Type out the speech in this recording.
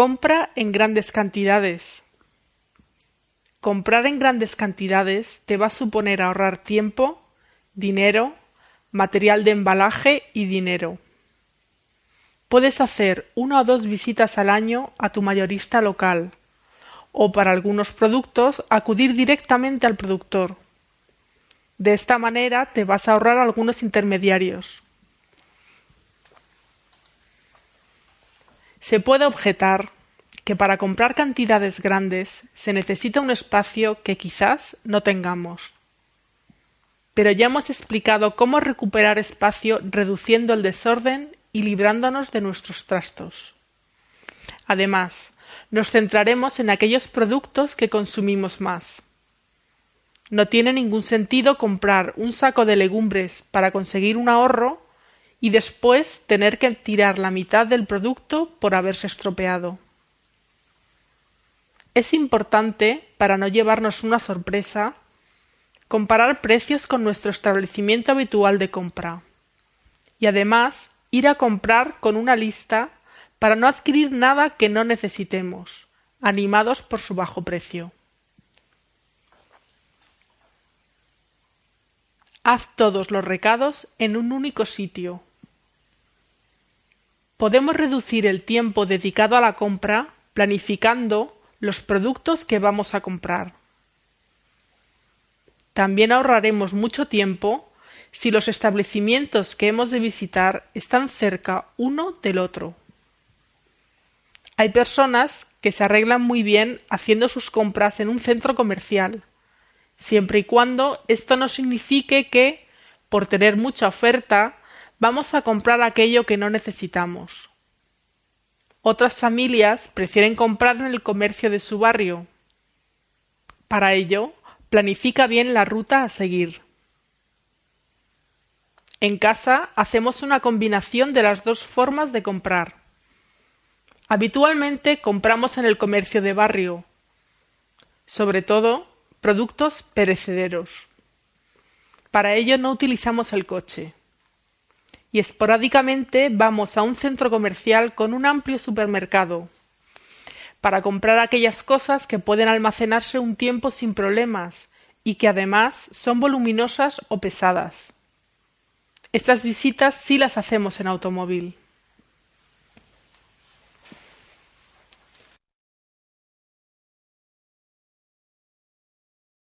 Compra en grandes cantidades. Comprar en grandes cantidades te va a suponer ahorrar tiempo, dinero, material de embalaje y dinero. Puedes hacer una o dos visitas al año a tu mayorista local o para algunos productos acudir directamente al productor. De esta manera te vas a ahorrar algunos intermediarios. Se puede objetar que para comprar cantidades grandes se necesita un espacio que quizás no tengamos. Pero ya hemos explicado cómo recuperar espacio reduciendo el desorden y librándonos de nuestros trastos. Además, nos centraremos en aquellos productos que consumimos más. No tiene ningún sentido comprar un saco de legumbres para conseguir un ahorro y después tener que tirar la mitad del producto por haberse estropeado. Es importante, para no llevarnos una sorpresa, comparar precios con nuestro establecimiento habitual de compra y además ir a comprar con una lista para no adquirir nada que no necesitemos, animados por su bajo precio. Haz todos los recados en un único sitio. Podemos reducir el tiempo dedicado a la compra planificando los productos que vamos a comprar. También ahorraremos mucho tiempo si los establecimientos que hemos de visitar están cerca uno del otro. Hay personas que se arreglan muy bien haciendo sus compras en un centro comercial, siempre y cuando esto no signifique que, por tener mucha oferta, vamos a comprar aquello que no necesitamos. Otras familias prefieren comprar en el comercio de su barrio. Para ello, planifica bien la ruta a seguir. En casa hacemos una combinación de las dos formas de comprar. Habitualmente compramos en el comercio de barrio, sobre todo productos perecederos. Para ello no utilizamos el coche. Y esporádicamente vamos a un centro comercial con un amplio supermercado para comprar aquellas cosas que pueden almacenarse un tiempo sin problemas y que además son voluminosas o pesadas. Estas visitas sí las hacemos en automóvil.